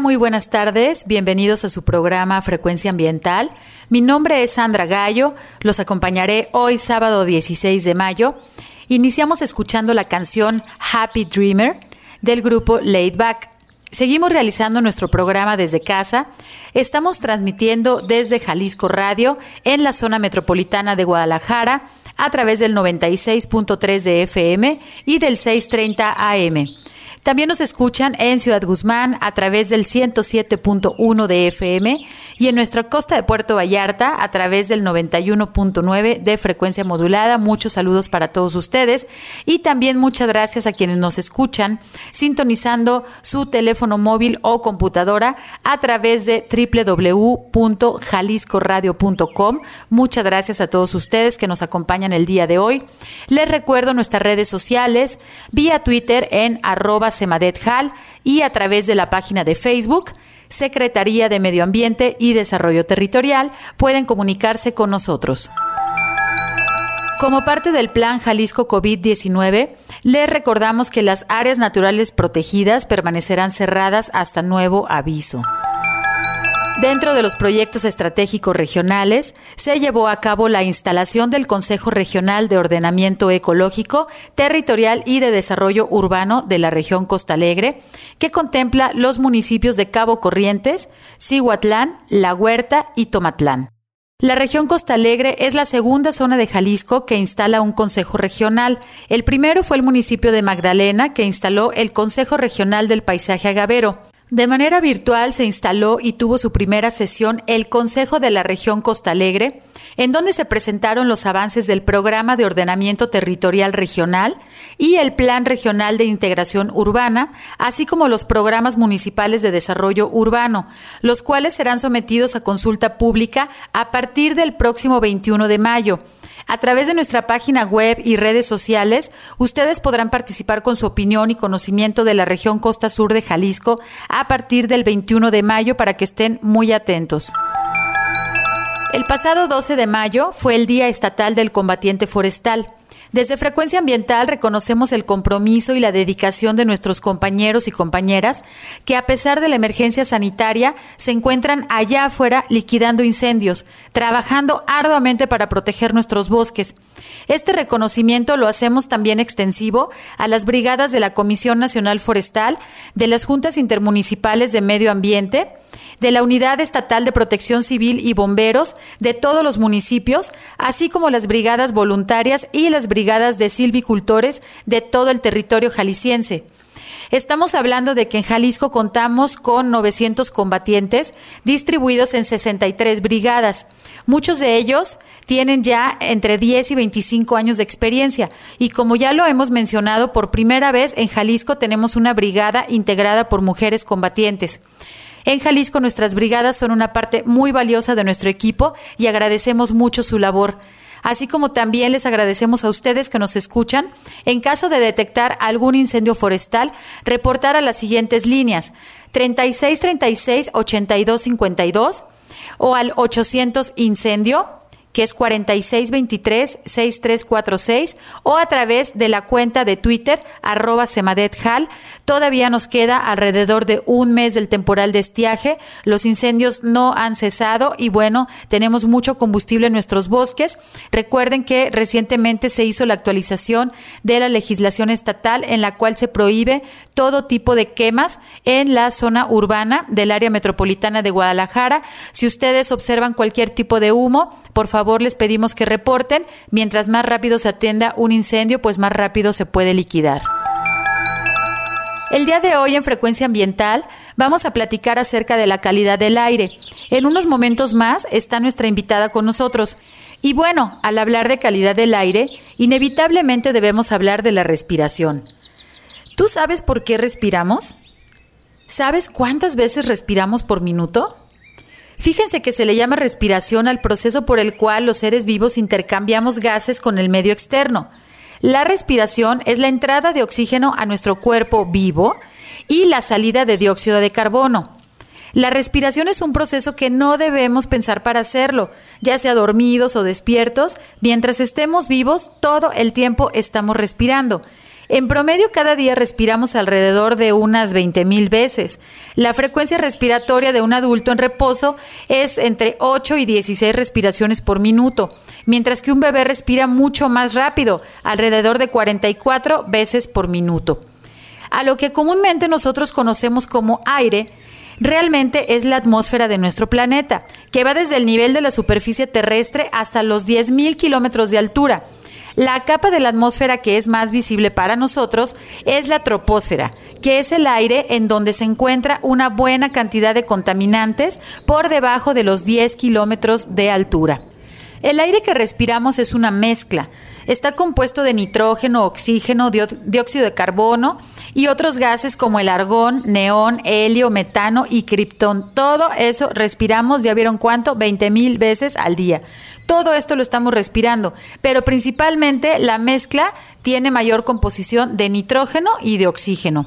Muy buenas tardes. Bienvenidos a su programa Frecuencia Ambiental. Mi nombre es Sandra Gallo. Los acompañaré hoy sábado 16 de mayo. Iniciamos escuchando la canción Happy Dreamer del grupo Laid Back. Seguimos realizando nuestro programa desde casa. Estamos transmitiendo desde Jalisco Radio en la zona metropolitana de Guadalajara a través del 96.3 de FM y del 630 AM. También nos escuchan en Ciudad Guzmán a través del 107.1 de FM y en nuestra costa de Puerto Vallarta a través del 91.9 de frecuencia modulada. Muchos saludos para todos ustedes y también muchas gracias a quienes nos escuchan sintonizando su teléfono móvil o computadora a través de www.jaliscoradio.com. Muchas gracias a todos ustedes que nos acompañan el día de hoy. Les recuerdo nuestras redes sociales vía Twitter en arroba semadethal y a través de la página de Facebook Secretaría de Medio Ambiente y Desarrollo Territorial pueden comunicarse con nosotros. Como parte del plan Jalisco COVID-19, les recordamos que las áreas naturales protegidas permanecerán cerradas hasta nuevo aviso. Dentro de los proyectos estratégicos regionales, se llevó a cabo la instalación del Consejo Regional de Ordenamiento Ecológico, Territorial y de Desarrollo Urbano de la región Costa Alegre, que contempla los municipios de Cabo Corrientes, Cihuatlán, La Huerta y Tomatlán. La región Costa Alegre es la segunda zona de Jalisco que instala un consejo regional. El primero fue el municipio de Magdalena, que instaló el Consejo Regional del Paisaje Agavero. De manera virtual se instaló y tuvo su primera sesión el Consejo de la Región Costa Alegre, en donde se presentaron los avances del Programa de Ordenamiento Territorial Regional y el Plan Regional de Integración Urbana, así como los programas municipales de desarrollo urbano, los cuales serán sometidos a consulta pública a partir del próximo 21 de mayo. A través de nuestra página web y redes sociales, ustedes podrán participar con su opinión y conocimiento de la región Costa Sur de Jalisco a partir del 21 de mayo para que estén muy atentos. El pasado 12 de mayo fue el Día Estatal del Combatiente Forestal. Desde Frecuencia Ambiental reconocemos el compromiso y la dedicación de nuestros compañeros y compañeras que a pesar de la emergencia sanitaria se encuentran allá afuera liquidando incendios, trabajando arduamente para proteger nuestros bosques. Este reconocimiento lo hacemos también extensivo a las brigadas de la Comisión Nacional Forestal, de las juntas intermunicipales de medio ambiente, de la Unidad Estatal de Protección Civil y Bomberos de todos los municipios, así como las brigadas voluntarias y las brigadas de silvicultores de todo el territorio jalisciense. Estamos hablando de que en Jalisco contamos con 900 combatientes distribuidos en 63 brigadas. Muchos de ellos tienen ya entre 10 y 25 años de experiencia y como ya lo hemos mencionado, por primera vez en Jalisco tenemos una brigada integrada por mujeres combatientes. En Jalisco nuestras brigadas son una parte muy valiosa de nuestro equipo y agradecemos mucho su labor. Así como también les agradecemos a ustedes que nos escuchan. En caso de detectar algún incendio forestal, reportar a las siguientes líneas 3636 8252 o al 800 incendio que es 4623-6346, o a través de la cuenta de Twitter, arroba semadethal. Todavía nos queda alrededor de un mes del temporal de estiaje. Los incendios no han cesado y bueno, tenemos mucho combustible en nuestros bosques. Recuerden que recientemente se hizo la actualización de la legislación estatal en la cual se prohíbe todo tipo de quemas en la zona urbana del área metropolitana de Guadalajara. Si ustedes observan cualquier tipo de humo, por favor, les pedimos que reporten. Mientras más rápido se atienda un incendio, pues más rápido se puede liquidar. El día de hoy en Frecuencia Ambiental vamos a platicar acerca de la calidad del aire. En unos momentos más está nuestra invitada con nosotros. Y bueno, al hablar de calidad del aire, inevitablemente debemos hablar de la respiración. ¿Tú sabes por qué respiramos? ¿Sabes cuántas veces respiramos por minuto? Fíjense que se le llama respiración al proceso por el cual los seres vivos intercambiamos gases con el medio externo. La respiración es la entrada de oxígeno a nuestro cuerpo vivo y la salida de dióxido de carbono. La respiración es un proceso que no debemos pensar para hacerlo, ya sea dormidos o despiertos, mientras estemos vivos, todo el tiempo estamos respirando. En promedio, cada día respiramos alrededor de unas 20 mil veces. La frecuencia respiratoria de un adulto en reposo es entre 8 y 16 respiraciones por minuto, mientras que un bebé respira mucho más rápido, alrededor de 44 veces por minuto. A lo que comúnmente nosotros conocemos como aire, realmente es la atmósfera de nuestro planeta, que va desde el nivel de la superficie terrestre hasta los 10.000 kilómetros de altura. La capa de la atmósfera que es más visible para nosotros es la troposfera, que es el aire en donde se encuentra una buena cantidad de contaminantes por debajo de los 10 kilómetros de altura. El aire que respiramos es una mezcla. Está compuesto de nitrógeno, oxígeno, dióxido de carbono y otros gases como el argón, neón, helio, metano y criptón. Todo eso respiramos, ya vieron cuánto, 20 mil veces al día. Todo esto lo estamos respirando, pero principalmente la mezcla tiene mayor composición de nitrógeno y de oxígeno.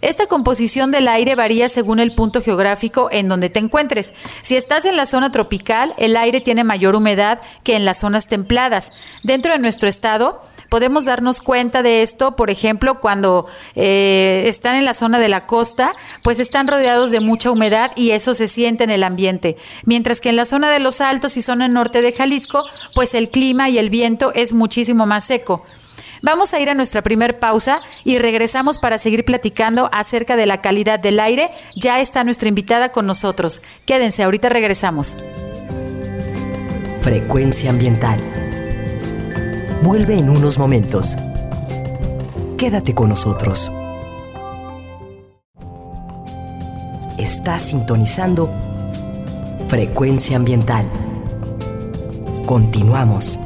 Esta composición del aire varía según el punto geográfico en donde te encuentres. Si estás en la zona tropical, el aire tiene mayor humedad que en las zonas templadas. Dentro de nuestro estado, podemos darnos cuenta de esto, por ejemplo, cuando eh, están en la zona de la costa, pues están rodeados de mucha humedad y eso se siente en el ambiente. Mientras que en la zona de los altos y zona norte de Jalisco, pues el clima y el viento es muchísimo más seco. Vamos a ir a nuestra primer pausa y regresamos para seguir platicando acerca de la calidad del aire. Ya está nuestra invitada con nosotros. Quédense, ahorita regresamos. Frecuencia ambiental. Vuelve en unos momentos. Quédate con nosotros. Estás sintonizando Frecuencia ambiental. Continuamos.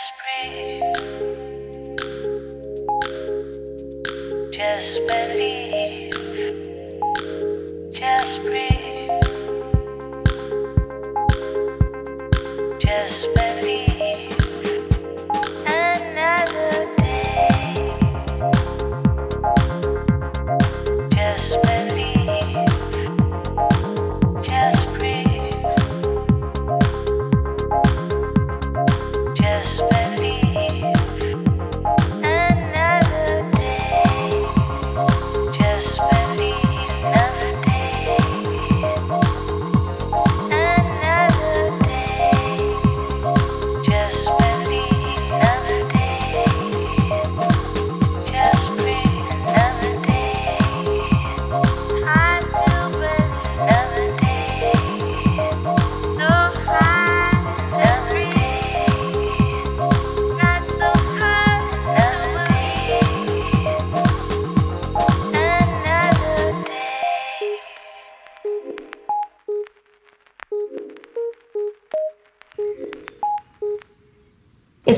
Just breathe. Just believe.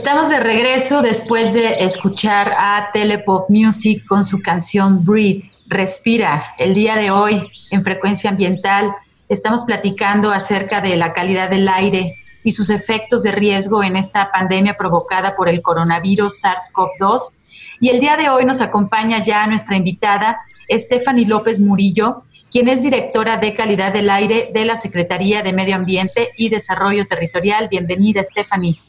Estamos de regreso después de escuchar a Telepop Music con su canción Breathe, Respira. El día de hoy en Frecuencia Ambiental estamos platicando acerca de la calidad del aire y sus efectos de riesgo en esta pandemia provocada por el coronavirus SARS-CoV-2 Y el día de hoy nos acompaña ya nuestra invitada, Stephanie López Murillo, quien es directora de calidad del aire de la Secretaría de Medio Ambiente y Desarrollo Territorial. Bienvenida, Stephanie.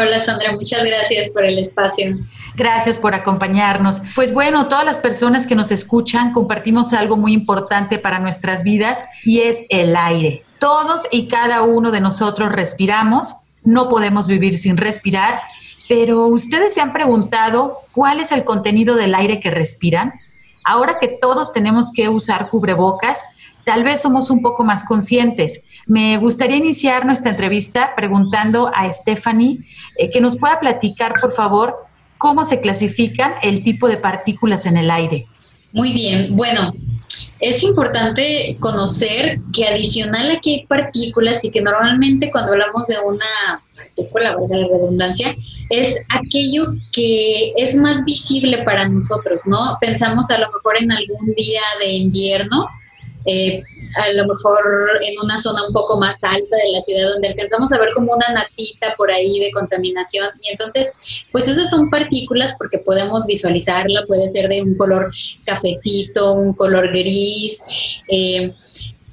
Hola Sandra, muchas gracias por el espacio. Gracias por acompañarnos. Pues bueno, todas las personas que nos escuchan compartimos algo muy importante para nuestras vidas y es el aire. Todos y cada uno de nosotros respiramos, no podemos vivir sin respirar, pero ustedes se han preguntado cuál es el contenido del aire que respiran. Ahora que todos tenemos que usar cubrebocas, tal vez somos un poco más conscientes. Me gustaría iniciar nuestra entrevista preguntando a Stephanie eh, que nos pueda platicar, por favor, cómo se clasifican el tipo de partículas en el aire. Muy bien, bueno, es importante conocer que adicional a que hay partículas y que normalmente cuando hablamos de una partícula, valga la redundancia, es aquello que es más visible para nosotros, ¿no? Pensamos a lo mejor en algún día de invierno, eh, a lo mejor en una zona un poco más alta de la ciudad donde alcanzamos a ver como una natita por ahí de contaminación. Y entonces pues esas son partículas porque podemos visualizarla, puede ser de un color cafecito, un color gris, eh,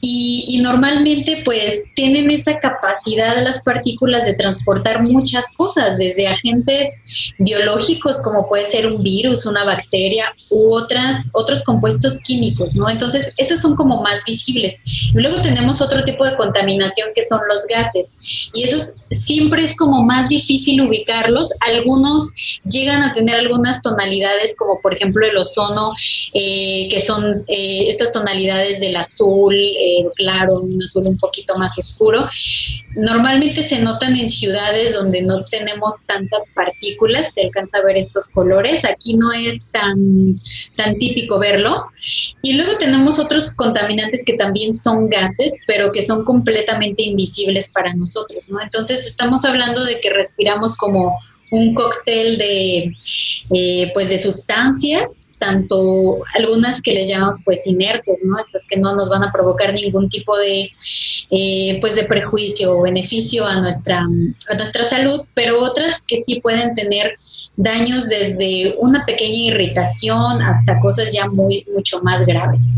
y, normalmente pues tienen esa capacidad las partículas de transportar muchas cosas, desde agentes biológicos como puede ser un virus, una bacteria u otras, otros compuestos químicos, ¿no? Entonces, esos son como más visibles. Luego tenemos otro tipo de contaminación que son los gases. Y esos siempre es como más difícil ubicarlos. Algunos llegan a tener algunas tonalidades, como por ejemplo el ozono, eh, que son eh, estas tonalidades del azul, eh, claro, un azul un poquito más oscuro. Normalmente se notan en ciudades donde no tenemos tantas partículas, se alcanza a ver estos colores. Aquí no es tan, tan típico verlo. Y luego tenemos otros contaminantes que también son gases, pero que son completamente invisibles para nosotros, ¿no? Entonces estamos hablando de que respiramos como un cóctel de, eh, pues de sustancias tanto algunas que les llamamos pues inertes, ¿no? Estas que no nos van a provocar ningún tipo de eh, pues de prejuicio o beneficio a nuestra, a nuestra salud, pero otras que sí pueden tener daños desde una pequeña irritación hasta cosas ya muy mucho más graves.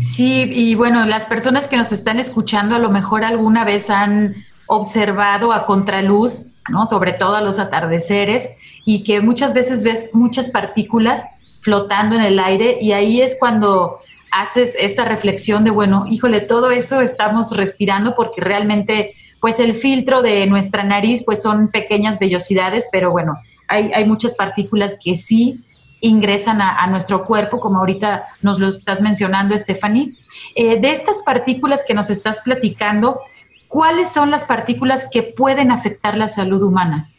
Sí, y bueno, las personas que nos están escuchando a lo mejor alguna vez han observado a contraluz, ¿no? Sobre todo a los atardeceres y que muchas veces ves muchas partículas flotando en el aire y ahí es cuando haces esta reflexión de, bueno, híjole, todo eso estamos respirando porque realmente, pues el filtro de nuestra nariz, pues son pequeñas vellosidades, pero bueno, hay, hay muchas partículas que sí ingresan a, nuestro cuerpo, como ahorita nos lo estás mencionando, Stephanie. Eh, de estas partículas que nos estás platicando, ¿cuáles son las partículas que pueden afectar la salud humana?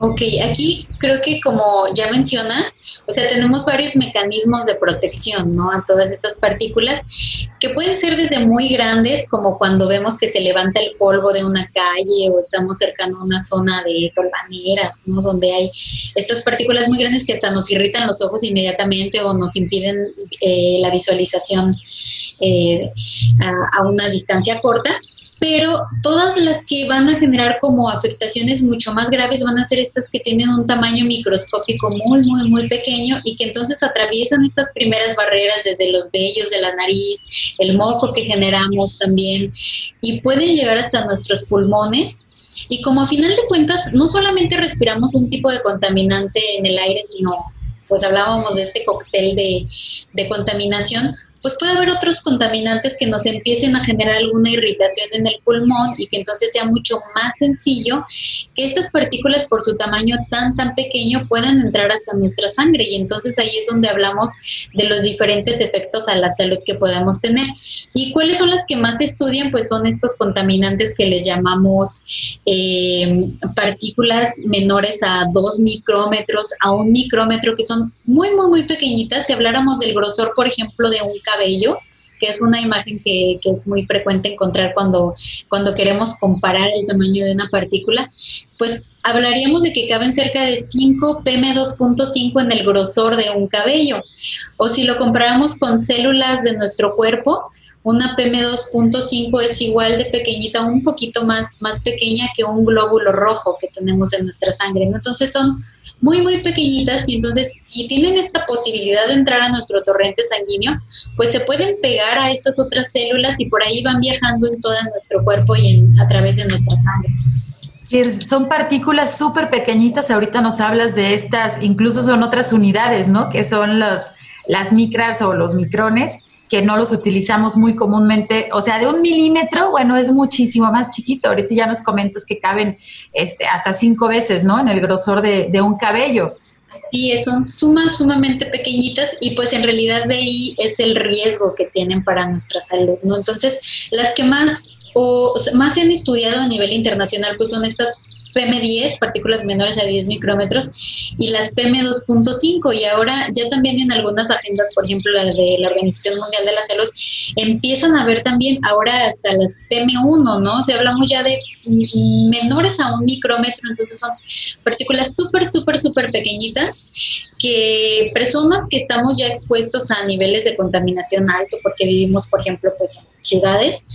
Ok, aquí creo que como ya mencionas, o sea, tenemos varios mecanismos de protección, ¿no? A todas estas partículas que pueden ser desde muy grandes, como cuando vemos que se levanta el polvo de una calle o estamos cercano a una zona de tolvaneras, ¿no? Donde hay estas partículas muy grandes que hasta nos irritan los ojos inmediatamente o nos impiden eh, la visualización eh, a una distancia corta pero todas las que van a generar como afectaciones mucho más graves van a ser estas que tienen un tamaño microscópico muy, muy, muy pequeño y que entonces atraviesan estas primeras barreras desde los vellos de la nariz, el moco que generamos también y pueden llegar hasta nuestros pulmones. Y como a final de cuentas, no solamente respiramos un tipo de contaminante en el aire, sino pues hablábamos de este cóctel de, de contaminación, pues puede haber otros contaminantes que nos empiecen a generar alguna irritación en el pulmón y que entonces sea mucho más sencillo que estas partículas por su tamaño tan tan pequeño puedan entrar hasta nuestra sangre y entonces ahí es donde hablamos de los diferentes efectos a la salud que podemos tener. ¿Y cuáles son las que más estudian? Pues son estos contaminantes que les llamamos eh, partículas menores a 2 micrómetros, a un micrómetro, que son muy, muy, muy pequeñitas. Si habláramos del grosor, por ejemplo, de un cabello, que es una imagen que, que, es muy frecuente encontrar cuando, cuando queremos comparar el tamaño de una partícula, pues hablaríamos de que caben cerca de 5 PM2.5 en el grosor de un cabello. O si lo comparamos con células de nuestro cuerpo, una PM2.5 es igual de pequeñita, un poquito más, más pequeña que un glóbulo rojo que tenemos en nuestra sangre. Entonces son muy, muy pequeñitas y entonces si tienen esta posibilidad de entrar a nuestro torrente sanguíneo, pues se pueden pegar a estas otras células y por ahí van viajando en todo nuestro cuerpo y en, a través de nuestra sangre. Son partículas súper pequeñitas, ahorita nos hablas de estas, incluso son otras unidades, ¿no? Que son las, las micras o los micrones, que no los utilizamos muy comúnmente, o sea, de un milímetro, bueno, es muchísimo más chiquito. Ahorita ya nos comentas que caben este, hasta cinco veces, ¿no? En el grosor de, un cabello. Sí, son sumas sumamente pequeñitas y pues en realidad de ahí es el riesgo que tienen para nuestra salud, ¿no? Entonces, las que más o más se han estudiado a nivel internacional pues son estas PM10, partículas menores a 10 micrómetros, y las PM2.5. Y ahora ya también en algunas agendas, por ejemplo la de la Organización Mundial de la Salud, empiezan a ver también ahora hasta las PM1, ¿no? Se hablamos ya de menores a un micrómetro, entonces son partículas súper, súper, súper pequeñitas que personas que estamos ya expuestos a niveles de contaminación alto, porque vivimos, por ejemplo, pues en ciudades,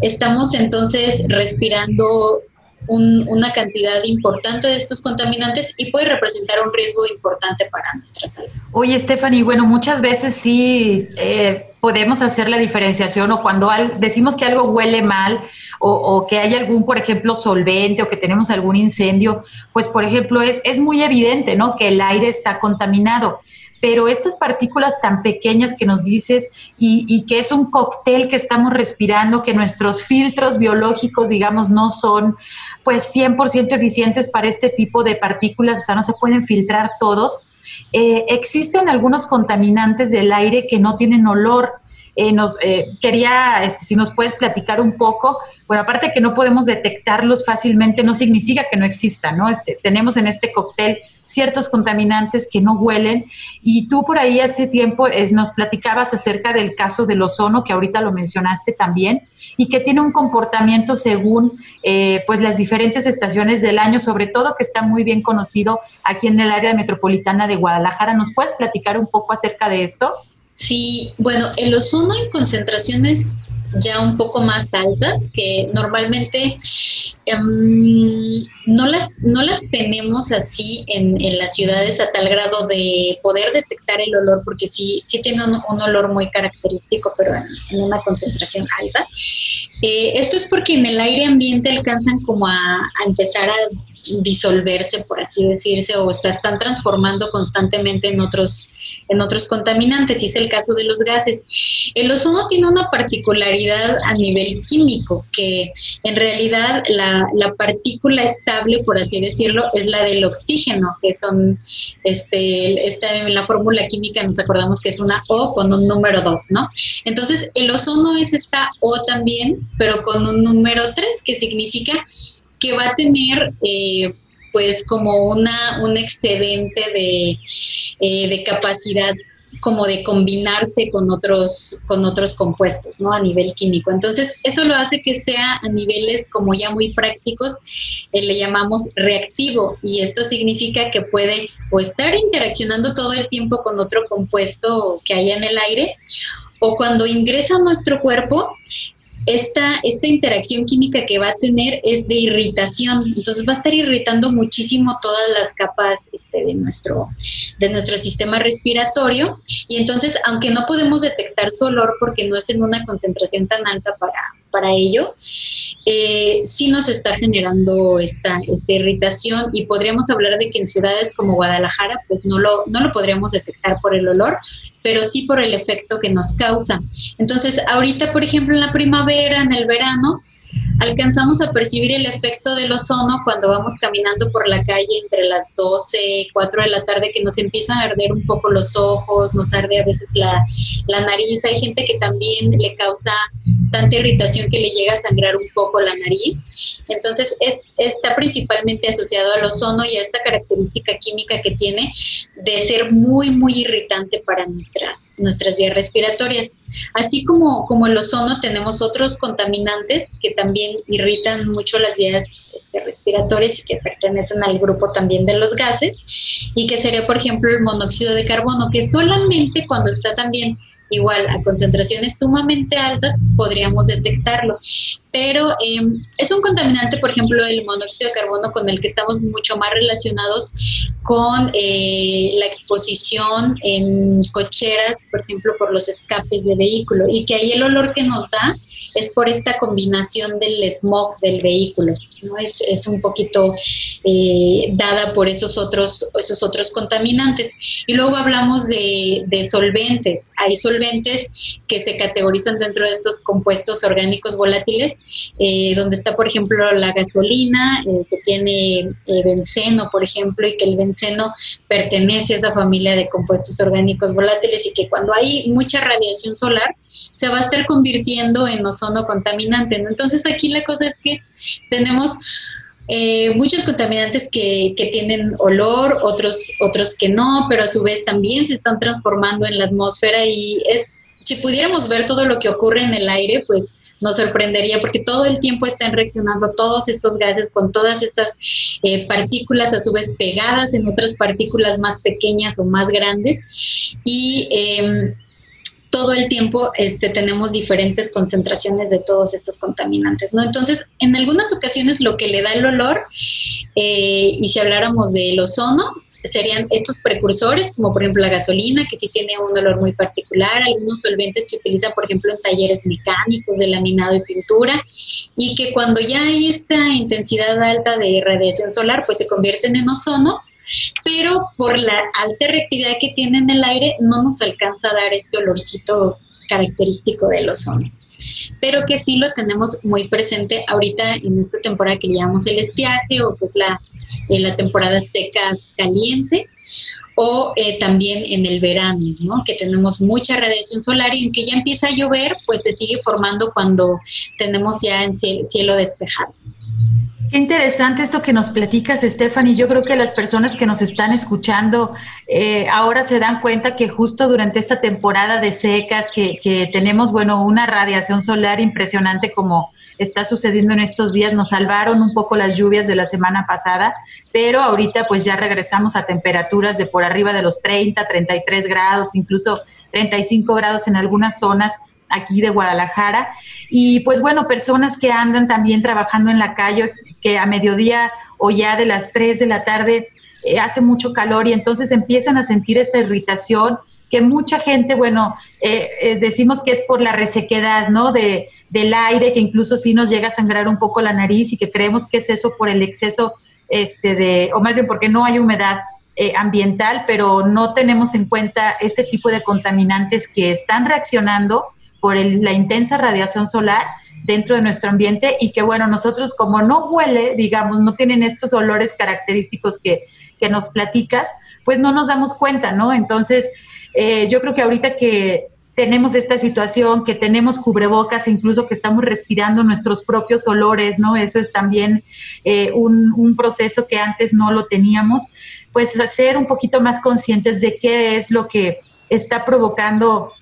estamos entonces respirando una cantidad importante de estos contaminantes y puede representar un riesgo importante para nuestra salud. Oye, Stephanie, bueno, muchas veces sí eh, podemos hacer la diferenciación o cuando decimos que algo huele mal o, que hay algún, por ejemplo, solvente o que tenemos algún incendio, pues, por ejemplo, es, es muy evidente, ¿no? Que el aire está contaminado pero estas partículas tan pequeñas que nos dices y, que es un cóctel que estamos respirando, que nuestros filtros biológicos, digamos, no son pues 100% eficientes para este tipo de partículas, o sea, no se pueden filtrar todos. Eh, existen algunos contaminantes del aire que no tienen olor. Eh, nos, eh, quería, este, si nos puedes platicar un poco, bueno, aparte que no podemos detectarlos fácilmente, no significa que no existan, ¿no? Este, tenemos en este cóctel ciertos contaminantes que no huelen. Y tú por ahí hace tiempo nos platicabas acerca del caso del ozono, que ahorita lo mencionaste también, y que tiene un comportamiento según eh, pues las diferentes estaciones del año, sobre todo que está muy bien conocido aquí en el área metropolitana de Guadalajara. ¿Nos puedes platicar un poco acerca de esto? Sí, bueno, el ozono en concentraciones ya un poco más altas que normalmente em, no, las, no las tenemos así en, en, las ciudades a tal grado de poder detectar el olor, porque sí, sí tiene un, olor muy característico, pero en, una concentración alta. Eh, esto es porque en el aire ambiente alcanzan como a, a empezar a disolverse, por así decirse, o está, están transformando constantemente en otros, en otros contaminantes, y es el caso de los gases. El ozono tiene una particularidad a nivel químico, que en realidad la, la partícula estable, por así decirlo, es la del oxígeno, que son, este, esta, en la fórmula química nos acordamos que es una O con un número 2, ¿no? Entonces, el ozono es esta O también, pero con un número 3, que significa que va a tener eh, pues como una, un excedente de, eh, de capacidad como de combinarse con otros, con otros compuestos, ¿no? A nivel químico. Entonces, eso lo hace que sea a niveles como ya muy prácticos, eh, le llamamos reactivo, y esto significa que puede o estar interaccionando todo el tiempo con otro compuesto que haya en el aire, o cuando ingresa a nuestro cuerpo, esta, esta interacción química que va a tener es de irritación, entonces va a estar irritando muchísimo todas las capas este, de, nuestro, de nuestro sistema respiratorio. Y entonces aunque no podemos detectar su olor porque no es en una concentración tan alta para, para ello, eh, sí nos está generando esta, esta irritación y podríamos hablar de que en ciudades como Guadalajara pues no lo, no lo podríamos detectar por el olor, pero sí por el efecto que nos causa. Entonces, ahorita, por ejemplo, en la primavera, en el verano, alcanzamos a percibir el efecto del ozono cuando vamos caminando por la calle entre las 12, 4 de la tarde, que nos empiezan a arder un poco los ojos, nos arde a veces la, la nariz. Hay gente que también le causa tanta irritación que le llega a sangrar un poco la nariz. Entonces, es, está principalmente asociado al ozono y a esta característica química que tiene de ser muy, muy irritante para nuestras, nuestras vías respiratorias. Así como, como el ozono, tenemos otros contaminantes que también irritan mucho las vías este, respiratorias y que pertenecen al grupo también de los gases, y que sería, por ejemplo, el monóxido de carbono, que solamente cuando está también igual a concentraciones sumamente altas podríamos detectarlo. pero em, es un contaminante, por ejemplo, el monóxido de carbono con el que estamos mucho más relacionados con eh, la exposición en cocheras, por ejemplo, por los escapes de vehículo, y que ahí el olor que nos da es por esta combinación del smog del vehículo. ¿no? Es, es un poquito eh, dada por esos otros, esos otros contaminantes. Y luego hablamos de, de, solventes. Hay solventes que se categorizan dentro de estos compuestos orgánicos volátiles, eh, donde está, por ejemplo, la gasolina, eh, que tiene benceno, por ejemplo, y que el benceno pertenece a esa familia de compuestos orgánicos volátiles y que cuando hay mucha radiación solar, se va a estar convirtiendo en ozono contaminante. Entonces aquí la cosa es que tenemos eh, muchos contaminantes que, que, tienen olor, otros, otros que no, pero a su vez también se están transformando en la atmósfera y es, si pudiéramos ver todo lo que ocurre en el aire, pues nos sorprendería porque todo el tiempo están reaccionando todos estos gases con todas estas eh, partículas a su vez pegadas en otras partículas más pequeñas o más grandes y eh, todo el tiempo este, tenemos diferentes concentraciones de todos estos contaminantes, ¿no? Entonces, en algunas ocasiones lo que le da el olor, eh, y si habláramos del ozono, serían estos precursores, como por ejemplo la gasolina, que sí tiene un olor muy particular, algunos solventes que utilizan, por ejemplo, en talleres mecánicos de laminado y pintura, y que cuando ya hay esta intensidad alta de radiación solar, pues se convierten en ozono pero por la alta reactividad que tiene en el aire no nos alcanza a dar este olorcito característico del ozono. Pero que sí lo tenemos muy presente ahorita en esta temporada que llamamos el estiaje o que es la, en la temporada secas caliente o eh, también en el verano, ¿no? que tenemos mucha radiación solar y en que ya empieza a llover, pues se sigue formando cuando tenemos ya en cielo despejado. Qué interesante esto que nos platicas, Stephanie. Yo creo que las personas que nos están escuchando eh, ahora se dan cuenta que justo durante esta temporada de secas, que, que, tenemos, bueno, una radiación solar impresionante como está sucediendo en estos días, nos salvaron un poco las lluvias de la semana pasada, pero ahorita pues ya regresamos a temperaturas de por arriba de los 30, 33 grados, incluso 35 grados en algunas zonas aquí de Guadalajara. Y pues bueno, personas que andan también trabajando en la calle, que a mediodía o ya de las 3 de la tarde eh, hace mucho calor y entonces empiezan a sentir esta irritación que mucha gente, bueno, eh, eh, decimos que es por la resequedad, ¿no? De, del aire, que incluso sí nos llega a sangrar un poco la nariz y que creemos que es eso por el exceso, este, de, o más bien porque no hay humedad ambiental, pero no tenemos en cuenta este tipo de contaminantes que están reaccionando por la intensa radiación solar dentro de nuestro ambiente y que bueno, nosotros como no huele, digamos, no tienen estos olores característicos que, que nos platicas, pues no nos damos cuenta, ¿no? Entonces, eh, yo creo que ahorita que tenemos esta situación, que tenemos cubrebocas, incluso que estamos respirando nuestros propios olores, ¿no? Eso es también eh, un, un, proceso que antes no lo teníamos, pues ser un poquito más conscientes de qué es lo que está provocando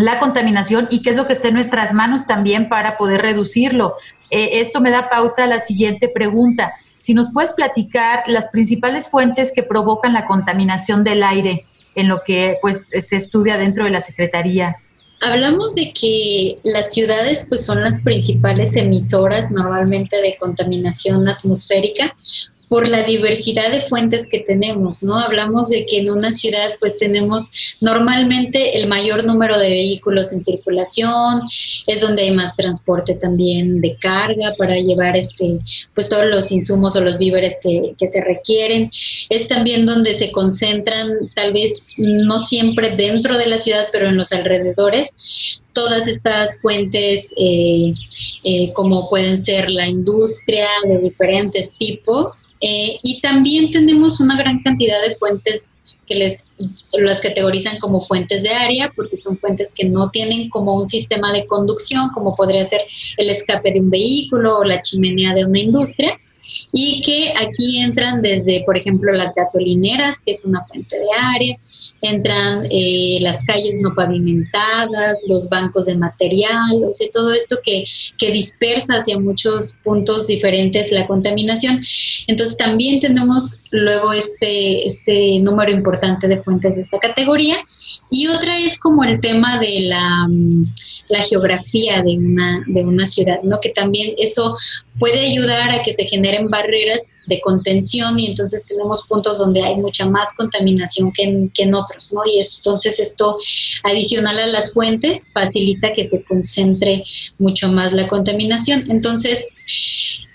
la contaminación y qué es lo que está en nuestras manos también para poder reducirlo. Eh, esto me da pauta a la siguiente pregunta. Si nos puedes platicar las principales fuentes que provocan la contaminación del aire en lo que pues se estudia dentro de la Secretaría. Hablamos de que las ciudades pues son las principales emisoras normalmente de contaminación atmosférica por la diversidad de fuentes que tenemos, ¿no? Hablamos de que en una ciudad pues tenemos normalmente el mayor número de vehículos en circulación, es donde hay más transporte también de carga para llevar este pues todos los insumos o los víveres que, que se requieren, es también donde se concentran tal vez no siempre dentro de la ciudad, pero en los alrededores, todas estas fuentes eh, eh, como pueden ser la industria de diferentes tipos eh, y también tenemos una gran cantidad de fuentes que les las categorizan como fuentes de área porque son fuentes que no tienen como un sistema de conducción como podría ser el escape de un vehículo o la chimenea de una industria y que aquí entran desde, por ejemplo, las gasolineras, que es una fuente de área, entran eh, las calles no pavimentadas, los bancos de material, o sea, todo esto que, que dispersa hacia muchos puntos diferentes la contaminación. Entonces también tenemos luego este, este número importante de fuentes de esta categoría. Y otra es como el tema de la, mm, la geografía de una, de una ciudad, ¿no? Que también eso puede ayudar a que se generen barreras de contención y entonces tenemos puntos donde hay mucha más contaminación que en, que en otros, ¿no? Y entonces esto, adicional a las fuentes, facilita que se concentre mucho más la contaminación. Entonces,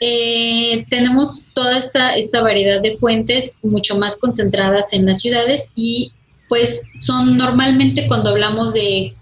eh, tenemos toda esta, esta variedad de fuentes mucho más concentradas en las ciudades y pues son normalmente cuando hablamos de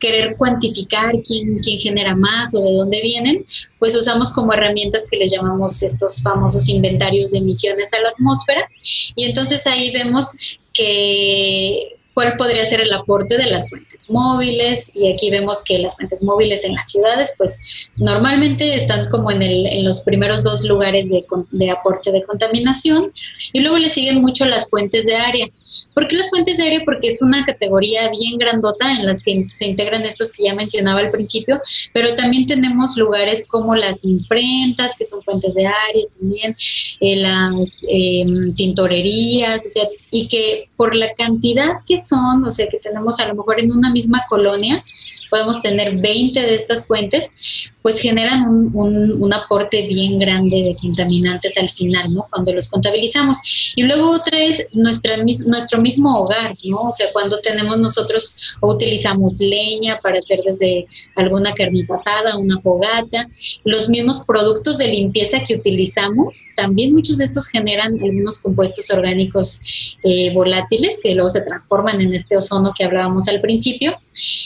querer cuantificar quién, quién genera más o de dónde vienen, pues usamos como herramientas que le llamamos estos famosos inventarios de emisiones a la atmósfera. Y entonces ahí vemos que cuál podría ser el aporte de las fuentes móviles y aquí vemos que las fuentes móviles en las ciudades pues normalmente están como en, el, en los primeros dos lugares de, de, aporte de contaminación y luego le siguen mucho las fuentes de área. ¿Por qué las fuentes de área? Porque es una categoría bien grandota en las que se integran estos que ya mencionaba al principio, pero también tenemos lugares como las imprentas, que son fuentes de área también, eh, las eh, tintorerías, o sea, y que por la cantidad que son, o sea, que tenemos a lo mejor en una misma colonia, podemos tener 20 de estas fuentes, pues generan un, aporte bien grande de contaminantes al final, ¿no? Cuando los contabilizamos. Y luego otra es nuestra, nuestro mismo hogar, ¿no? O sea, cuando tenemos nosotros o utilizamos leña para hacer desde alguna carnita asada, una fogata, los mismos productos de limpieza que utilizamos, también muchos de estos generan algunos compuestos orgánicos eh, volátiles que luego se transforman en este ozono que hablábamos al principio.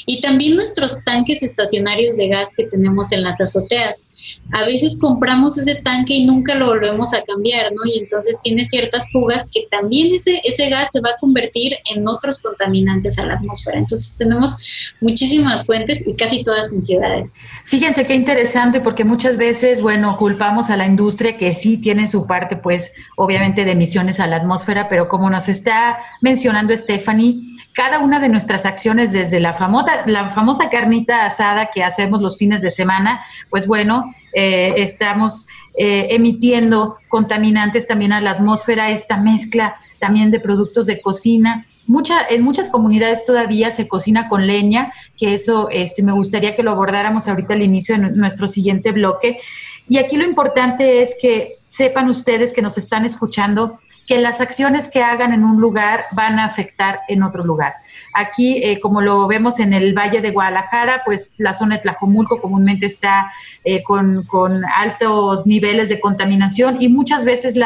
Y también nuestros tanques estacionarios de gas que tenemos en las azoteas. A veces compramos ese tanque y nunca lo volvemos a cambiar, ¿no? Y entonces tiene ciertas fugas que también ese, ese gas se va a convertir en otros contaminantes a la atmósfera. Entonces tenemos muchísimas fuentes y casi todas en ciudades. Fíjense qué interesante porque muchas veces, bueno, culpamos a la industria que sí tiene su parte, pues, obviamente de emisiones a la atmósfera, pero como nos está mencionando Stephanie, cada una de nuestras acciones, desde la famosa, la famosa carnita asada que hacemos los fines de semana, pues bueno, eh, estamos eh, emitiendo contaminantes también a la atmósfera, esta mezcla también de productos de cocina. Mucha, en muchas comunidades todavía se cocina con leña, que eso este, me gustaría que lo abordáramos ahorita al inicio de nuestro siguiente bloque. Y aquí lo importante es que sepan ustedes que nos están escuchando que las acciones que hagan en un lugar van a afectar en otro lugar. Aquí, eh, como lo vemos en el Valle de Guadalajara, pues la zona de Tlajomulco comúnmente está eh, con, altos niveles de contaminación y muchas veces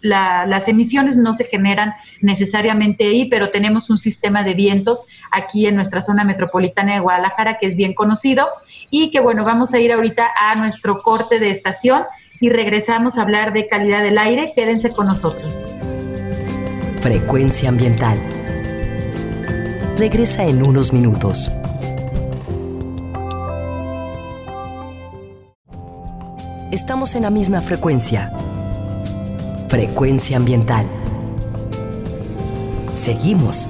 las emisiones no se generan necesariamente ahí, pero tenemos un sistema de vientos aquí en nuestra zona metropolitana de Guadalajara que es bien conocido y que bueno, vamos a ir ahorita a nuestro corte de estación y regresamos a hablar de calidad del aire. Quédense con nosotros. Frecuencia ambiental. Regresa en unos minutos. Estamos en la misma frecuencia. Frecuencia ambiental. Seguimos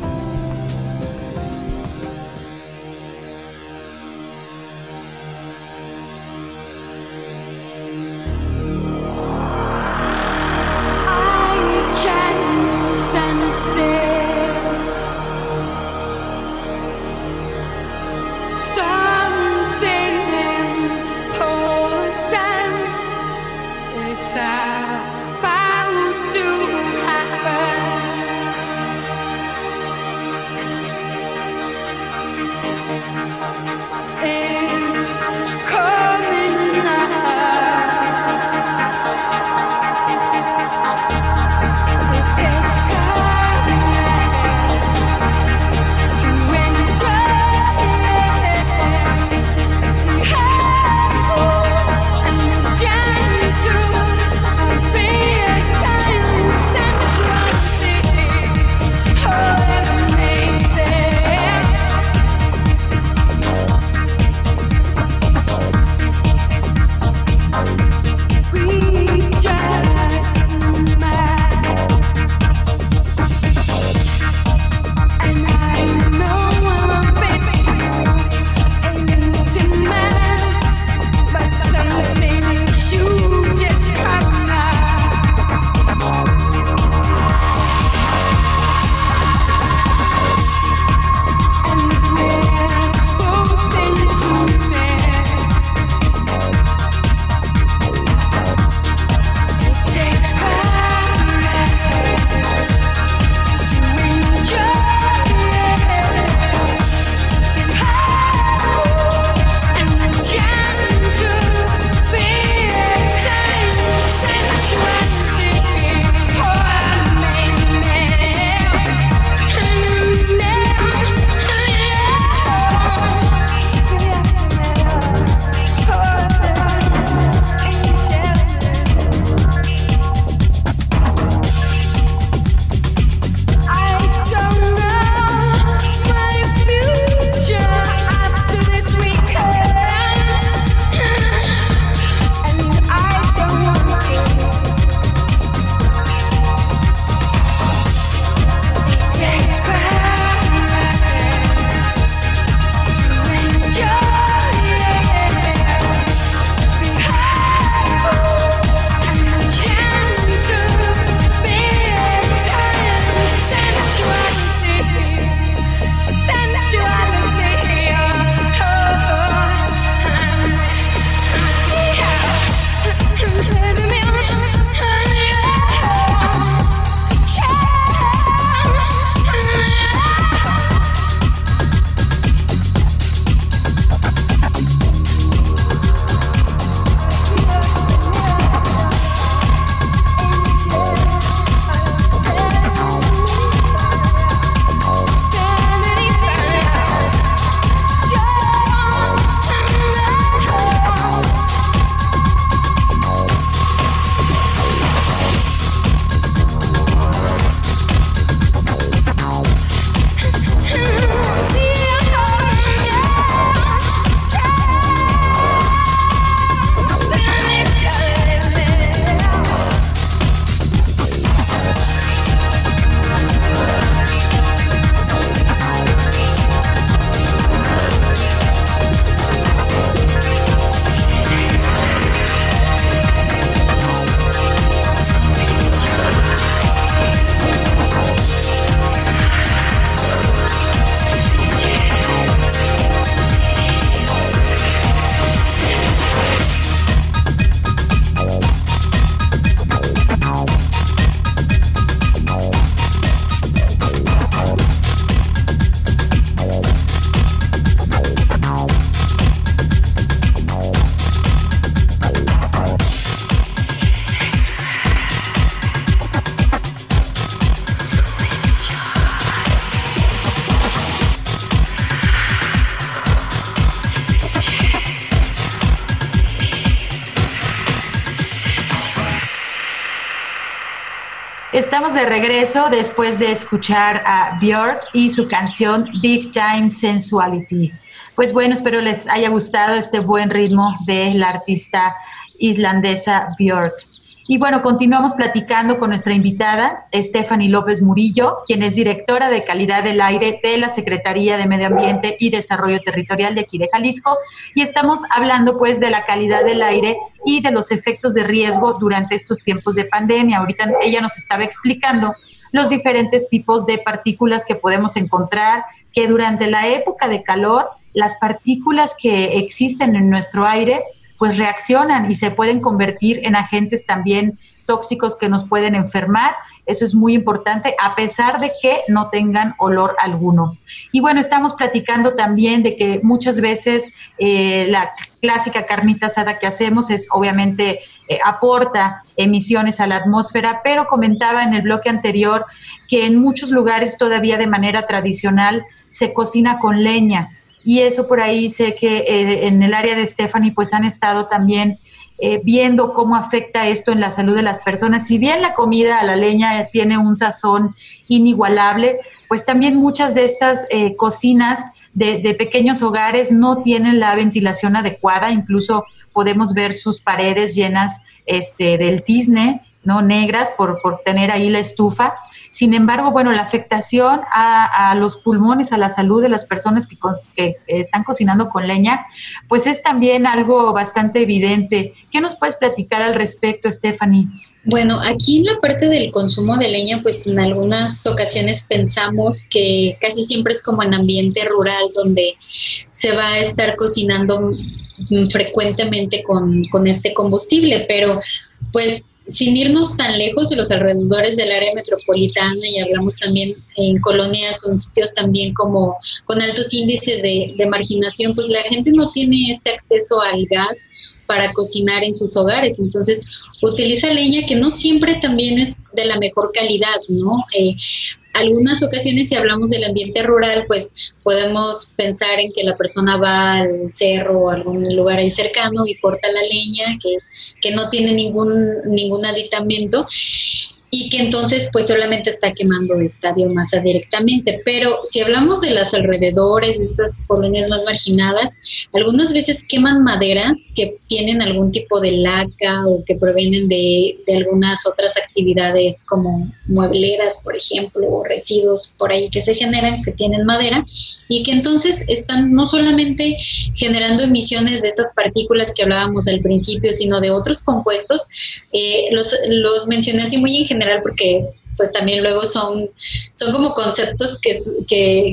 Estamos de regreso después de escuchar a Björk y su canción Big Time Sensuality. Pues bueno, espero les haya gustado este buen ritmo de la artista islandesa Björk. Y bueno, continuamos platicando con nuestra invitada, Stephanie López Murillo, quien es directora de calidad del aire de la Secretaría de Medio Ambiente y Desarrollo Territorial de aquí de Jalisco. Y estamos hablando pues de la calidad del aire y de los efectos de riesgo durante estos tiempos de pandemia. Ahorita ella nos estaba explicando los diferentes tipos de partículas que podemos encontrar, que durante la época de calor, las partículas que existen en nuestro aire pues reaccionan y se pueden convertir en agentes también tóxicos que nos pueden enfermar. Eso es muy importante, a pesar de que no tengan olor alguno. Y bueno, estamos platicando también de que muchas veces eh, la clásica carnita asada que hacemos es obviamente eh, aporta emisiones a la atmósfera, pero comentaba en el bloque anterior que en muchos lugares todavía de manera tradicional se cocina con leña y eso por ahí sé que eh, en el área de Stephanie pues han estado también eh, viendo cómo afecta esto en la salud de las personas. Si bien la comida a la leña tiene un sazón inigualable, pues también muchas de estas eh, cocinas de, pequeños hogares no tienen la ventilación adecuada, incluso podemos ver sus paredes llenas este, del tizne, ¿no? negras por, por tener ahí la estufa. Sin embargo, bueno, la afectación a, los pulmones, a la salud de las personas que, que, están cocinando con leña, pues es también algo bastante evidente. ¿Qué nos puedes platicar al respecto, Stephanie? Bueno, aquí en la parte del consumo de leña, pues en algunas ocasiones pensamos que casi siempre es como en ambiente rural donde se va a estar cocinando frecuentemente con, con este combustible, pero pues sin irnos tan lejos de los alrededores del área metropolitana y hablamos también en colonias o en sitios también como con altos índices de, marginación, pues la gente no tiene este acceso al gas para cocinar en sus hogares. Entonces utiliza leña que no siempre también es de la mejor calidad, ¿no? Eh, algunas ocasiones si hablamos del ambiente rural, pues podemos pensar en que la persona va al cerro o algún lugar ahí cercano y corta la leña que, que no tiene ningún, ningún aditamento y que entonces pues solamente está quemando esta biomasa directamente. Pero si hablamos de las alrededores, de estas colonias más marginadas, algunas veces queman maderas que tienen algún tipo de laca o que provienen de, de algunas otras actividades como muebleras, por ejemplo, o residuos por ahí que se generan que tienen madera y que entonces están no solamente generando emisiones de estas partículas que hablábamos al principio, sino de otros compuestos. Eh, los, los mencioné así muy en general general porque pues también luego son, son como conceptos que,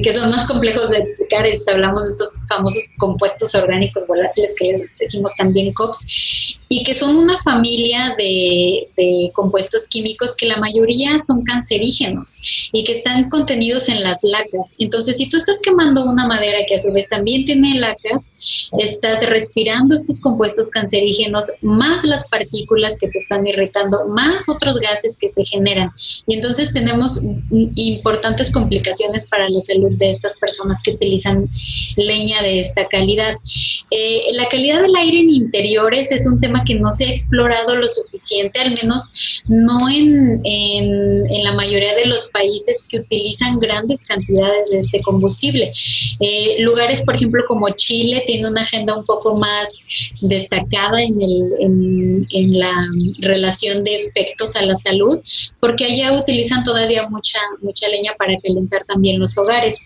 que, son más complejos de explicar. Este, hablamos de estos famosos compuestos orgánicos volátiles que decimos también COPS y que son una familia de, compuestos químicos que la mayoría son cancerígenos y que están contenidos en las lacas. Entonces, si tú estás quemando una madera que a su vez también tiene lacas, estás respirando estos compuestos cancerígenos, más las partículas que te están irritando, más otros gases que se generan. Entonces tenemos importantes complicaciones para la salud de estas personas que utilizan leña de esta calidad. Eh, la calidad del aire en interiores es un tema que no se ha explorado lo suficiente, al menos no en, en, la mayoría de los países que utilizan grandes cantidades de este combustible. Eh, lugares, por ejemplo, como Chile, tiene una agenda un poco más destacada en, el, en, la relación de efectos a la salud, porque allá utilizan todavía mucha, mucha leña para calentar también los hogares.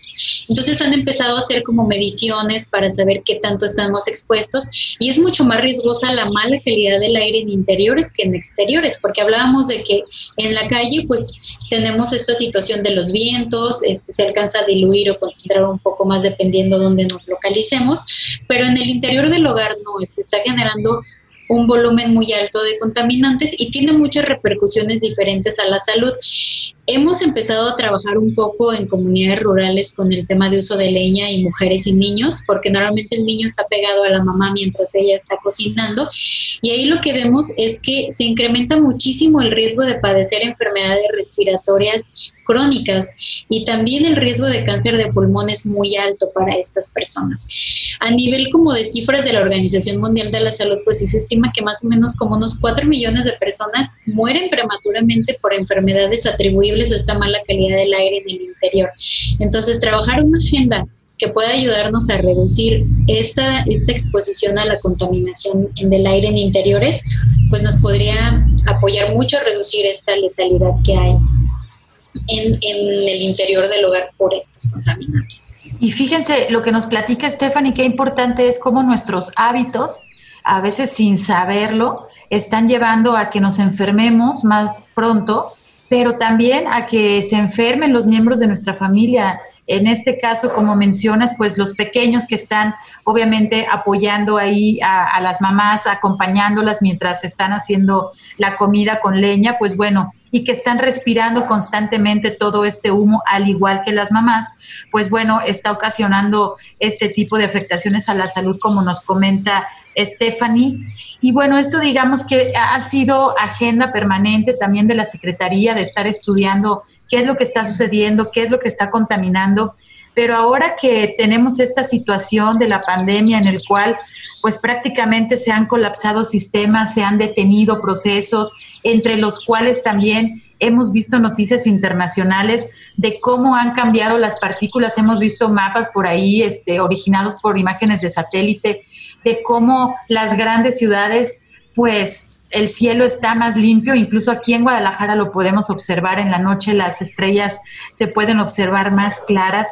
Entonces han empezado a hacer como mediciones para saber qué tanto estamos expuestos y es mucho más riesgosa la mala calidad del aire en interiores que en exteriores, porque hablábamos de que en la calle pues tenemos esta situación de los vientos, este, se alcanza a diluir o concentrar un poco más dependiendo de dónde nos localicemos, pero en el interior del hogar no, se está generando un volumen muy alto de contaminantes y tiene muchas repercusiones diferentes a la salud. Hemos empezado a trabajar un poco en comunidades rurales con el tema de uso de leña y mujeres y niños, porque normalmente el niño está pegado a la mamá mientras ella está cocinando. Y ahí lo que vemos es que se incrementa muchísimo el riesgo de padecer enfermedades respiratorias crónicas y también el riesgo de cáncer de pulmón es muy alto para estas personas. A nivel como de cifras de la Organización Mundial de la Salud, pues sí se estima que más o menos como unos 4 millones de personas mueren prematuramente por enfermedades atribuibles a esta mala calidad del aire en el interior. Entonces, trabajar una agenda que pueda ayudarnos a reducir esta, esta exposición a la contaminación en del aire en interiores, pues nos podría apoyar mucho a reducir esta letalidad que hay en, en, el interior del hogar por estos contaminantes. Y fíjense lo que nos platica Stephanie, qué importante es cómo nuestros hábitos, a veces sin saberlo, están llevando a que nos enfermemos más pronto, pero también a que se enfermen los miembros de nuestra familia. En este caso, como mencionas, pues los pequeños que están obviamente apoyando ahí a, a las mamás, acompañándolas mientras están haciendo la comida con leña, pues bueno, y que están respirando constantemente todo este humo, al igual que las mamás, pues bueno, está ocasionando este tipo de afectaciones a la salud, como nos comenta Stephanie. Y bueno, esto digamos que ha sido agenda permanente también de la Secretaría de estar estudiando qué es lo que está sucediendo, qué es lo que está contaminando. Pero ahora que tenemos esta situación de la pandemia en el cual pues prácticamente se han colapsado sistemas, se han detenido procesos, entre los cuales también hemos visto noticias internacionales de cómo han cambiado las partículas, hemos visto mapas por ahí este, originados por imágenes de satélite, de cómo las grandes ciudades, pues el cielo está más limpio, incluso aquí en Guadalajara lo podemos observar en la noche, las estrellas se pueden observar más claras.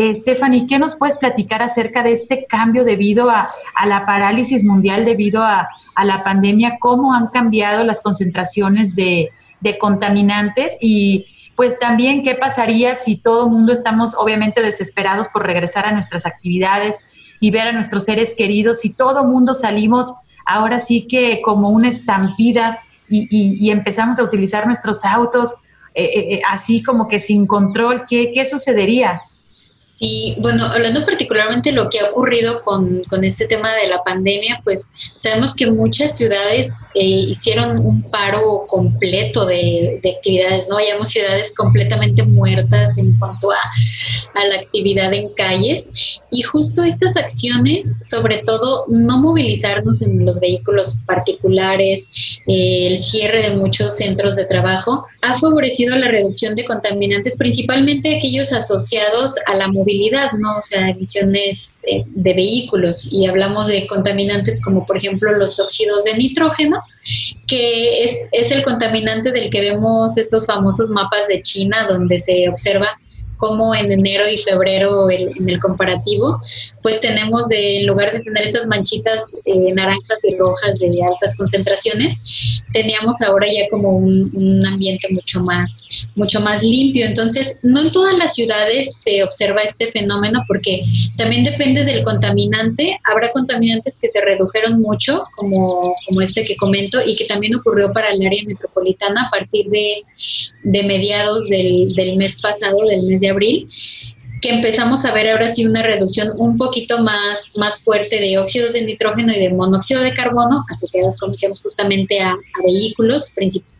Eh, Stephanie, ¿qué nos puedes platicar acerca de este cambio debido a, la parálisis mundial, debido a, la pandemia? ¿Cómo han cambiado las concentraciones de, contaminantes? Y pues también, ¿qué pasaría si todo el mundo estamos obviamente desesperados por regresar a nuestras actividades y ver a nuestros seres queridos? Si todo el mundo salimos ahora sí que como una estampida y, empezamos a utilizar nuestros autos eh, eh, así como que sin control, ¿qué, qué sucedería? Sí, bueno, hablando particularmente de lo que ha ocurrido con, con, este tema de la pandemia, pues sabemos que muchas ciudades eh, hicieron un paro completo de, de, actividades, ¿no? Hayamos ciudades completamente muertas en cuanto a, a, la actividad en calles y justo estas acciones, sobre todo no movilizarnos en los vehículos particulares, eh, el cierre de muchos centros de trabajo, ha favorecido la reducción de contaminantes, principalmente aquellos asociados a la movilidad ¿no? O sea, emisiones eh, de vehículos y hablamos de contaminantes como por ejemplo los óxidos de nitrógeno, que es, es el contaminante del que vemos estos famosos mapas de China donde se observa como en enero y febrero en el comparativo, pues tenemos de, en lugar de tener estas manchitas eh, naranjas y rojas de altas concentraciones, teníamos ahora ya como un, un, ambiente mucho más, mucho más limpio. Entonces, no en todas las ciudades se observa este fenómeno porque también depende del contaminante. Habrá contaminantes que se redujeron mucho, como, como este que comento, y que también ocurrió para el área metropolitana a partir de, de mediados del, del mes pasado, del mes de abril que empezamos a ver ahora sí una reducción un poquito más, más fuerte de óxidos de nitrógeno y de monóxido de carbono, asociados, como decíamos, justamente a, vehículos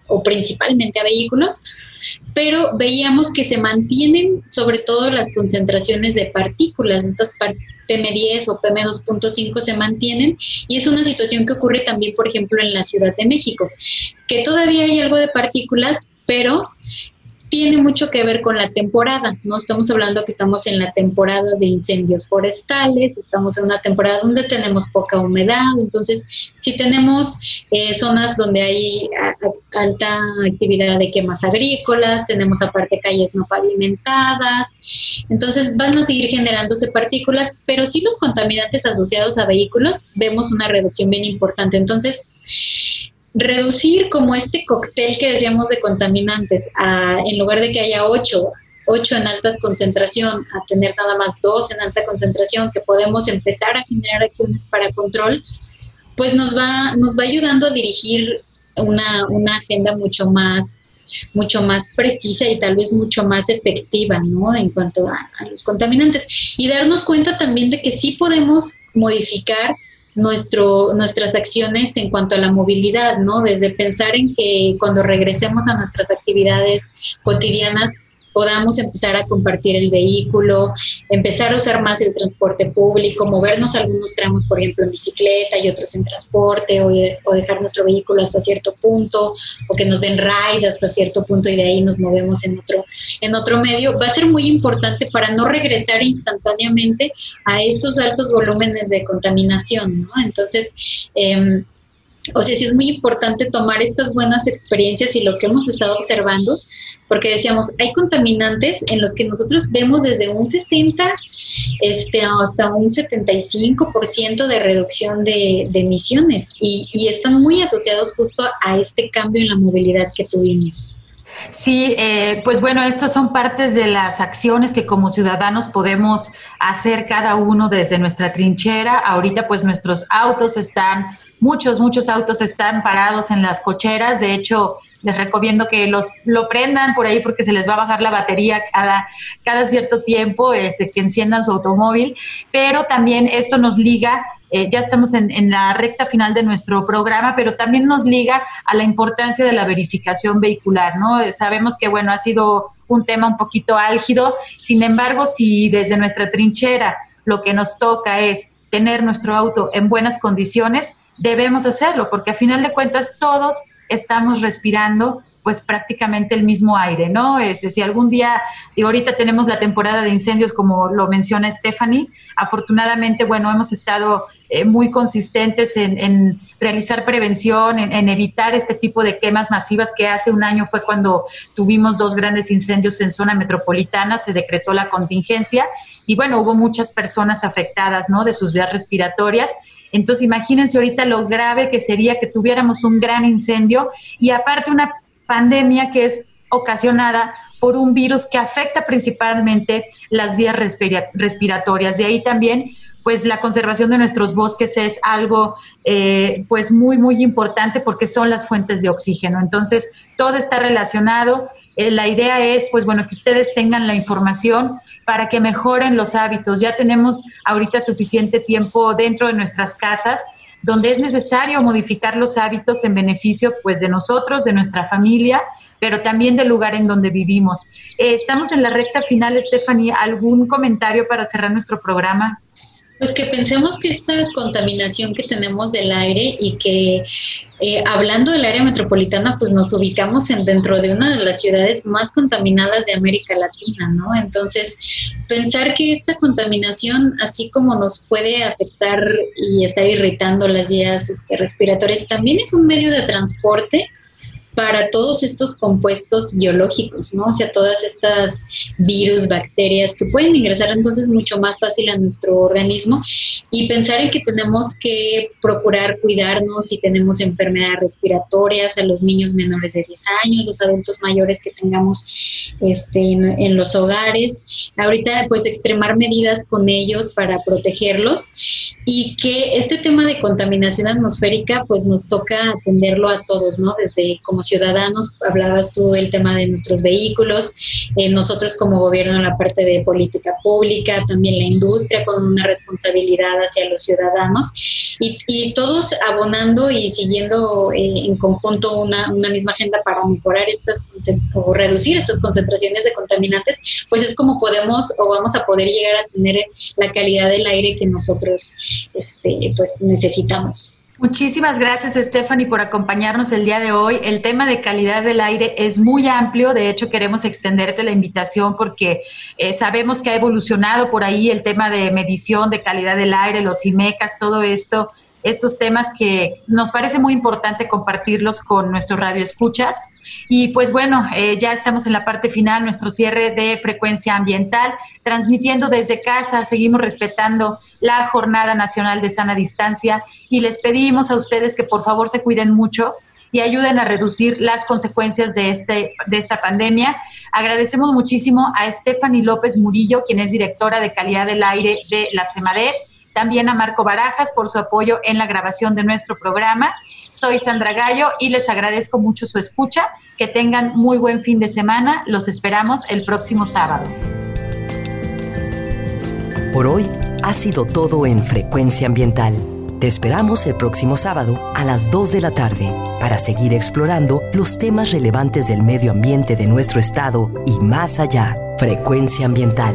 o principalmente a vehículos, pero veíamos que se mantienen sobre todo las concentraciones de partículas, estas PM10 o PM2.5 se mantienen y es una situación que ocurre también, por ejemplo, en la Ciudad de México, que todavía hay algo de partículas, pero tiene mucho que ver con la temporada, ¿no? Estamos hablando que estamos en la temporada de incendios forestales, estamos en una temporada donde tenemos poca humedad, entonces si tenemos eh, zonas donde hay alta actividad de quemas agrícolas, tenemos aparte calles no pavimentadas, entonces van a seguir generándose partículas, pero sí los contaminantes asociados a vehículos vemos una reducción bien importante. Entonces, reducir como este cóctel que decíamos de contaminantes, en lugar de que haya ocho, ocho en altas concentración, a tener nada más dos en alta concentración, que podemos empezar a generar acciones para control, pues nos va, nos va ayudando a dirigir una, una agenda mucho más mucho más precisa y tal vez mucho más efectiva, ¿no? En cuanto a, a los contaminantes. Y darnos cuenta también de que sí podemos modificar nuestro, nuestras acciones en cuanto a la movilidad, ¿no? Desde pensar en que cuando regresemos a nuestras actividades cotidianas, podamos empezar a compartir el vehículo, empezar a usar más el transporte público, movernos algunos tramos, por ejemplo, en bicicleta y otros en transporte, o, dejar nuestro vehículo hasta cierto punto, o que nos den ride hasta cierto punto y de ahí nos movemos en otro, en otro medio, va a ser muy importante para no regresar instantáneamente a estos altos volúmenes de contaminación, ¿no? Entonces, eh, o sea, sí es muy importante tomar estas buenas experiencias y lo que hemos estado observando, porque decíamos, hay contaminantes en los que nosotros vemos desde un 60 este, hasta un 75% de reducción de, emisiones y, y, están muy asociados justo a este cambio en la movilidad que tuvimos. Sí, eh, pues bueno, estas son partes de las acciones que como ciudadanos podemos hacer cada uno desde nuestra trinchera. Ahorita pues nuestros autos están Muchos, muchos autos están parados en las cocheras. De hecho, les recomiendo que los lo prendan por ahí porque se les va a bajar la batería cada, cada cierto tiempo, este, que enciendan su automóvil. Pero también esto nos liga, eh, ya estamos en, en, la recta final de nuestro programa, pero también nos liga a la importancia de la verificación vehicular, ¿no? Sabemos que, bueno, ha sido un tema un poquito álgido. Sin embargo, si desde nuestra trinchera lo que nos toca es tener nuestro auto en buenas condiciones, debemos hacerlo, porque a final de cuentas todos estamos respirando pues prácticamente el mismo aire, ¿no? Es decir, algún día, y ahorita tenemos la temporada de incendios, como lo menciona Stephanie, afortunadamente, bueno, hemos estado eh, muy consistentes en, realizar prevención, en, en, evitar este tipo de quemas masivas que hace un año fue cuando tuvimos dos grandes incendios en zona metropolitana, se decretó la contingencia y bueno, hubo muchas personas afectadas, ¿no? De sus vías respiratorias entonces, imagínense ahorita lo grave que sería que tuviéramos un gran incendio y aparte una pandemia que es ocasionada por un virus que afecta principalmente las vías respiratorias. De ahí también, pues la conservación de nuestros bosques es algo eh, pues muy, muy importante porque son las fuentes de oxígeno. Entonces, todo está relacionado eh, la idea es, pues bueno, que ustedes tengan la información para que mejoren los hábitos. Ya tenemos ahorita suficiente tiempo dentro de nuestras casas donde es necesario modificar los hábitos en beneficio pues de nosotros, de nuestra familia, pero también del lugar en donde vivimos. Eh, estamos en la recta final, Stephanie. ¿Algún comentario para cerrar nuestro programa? Pues que pensemos que esta contaminación que tenemos del aire y que eh, hablando del área metropolitana, pues nos ubicamos en, dentro de una de las ciudades más contaminadas de América Latina, ¿no? Entonces, pensar que esta contaminación, así como nos puede afectar y estar irritando las vías este, respiratorias, también es un medio de transporte para todos estos compuestos biológicos, ¿no? O sea, todas estas virus, bacterias que pueden ingresar entonces mucho más fácil a nuestro organismo y pensar en que tenemos que procurar cuidarnos si tenemos enfermedades respiratorias a los niños menores de 10 años, los adultos mayores que tengamos este, en, los hogares. Ahorita, pues, extremar medidas con ellos para protegerlos y que este tema de contaminación atmosférica, pues, nos toca atenderlo a todos, ¿no? Desde como ciudadanos, hablabas tú del tema de nuestros vehículos, eh, nosotros como gobierno en la parte de política pública, también la industria con una responsabilidad hacia los ciudadanos y, y todos abonando y siguiendo eh, en conjunto una, una, misma agenda para mejorar estas o reducir estas concentraciones de contaminantes, pues es como podemos o vamos a poder llegar a tener la calidad del aire que nosotros este, pues necesitamos. Muchísimas gracias, Stephanie, por acompañarnos el día de hoy. El tema de calidad del aire es muy amplio. De hecho, queremos extenderte la invitación porque eh, sabemos que ha evolucionado por ahí el tema de medición de calidad del aire, los IMECAS, todo esto, estos temas que nos parece muy importante compartirlos con nuestros radioescuchas. Y pues bueno, eh, ya estamos en la parte final, nuestro cierre de frecuencia ambiental, transmitiendo desde casa, seguimos respetando la Jornada Nacional de Sana Distancia y les pedimos a ustedes que por favor se cuiden mucho y ayuden a reducir las consecuencias de, este, de esta pandemia. Agradecemos muchísimo a Stephanie López Murillo, quien es directora de calidad del aire de la CEMADER también a Marco Barajas por su apoyo en la grabación de nuestro programa. Soy Sandra Gallo y les agradezco mucho su escucha. Que tengan muy buen fin de semana. Los esperamos el próximo sábado. Por hoy ha sido todo en Frecuencia Ambiental. Te esperamos el próximo sábado a las 2 de la tarde para seguir explorando los temas relevantes del medio ambiente de nuestro estado y más allá. Frecuencia Ambiental,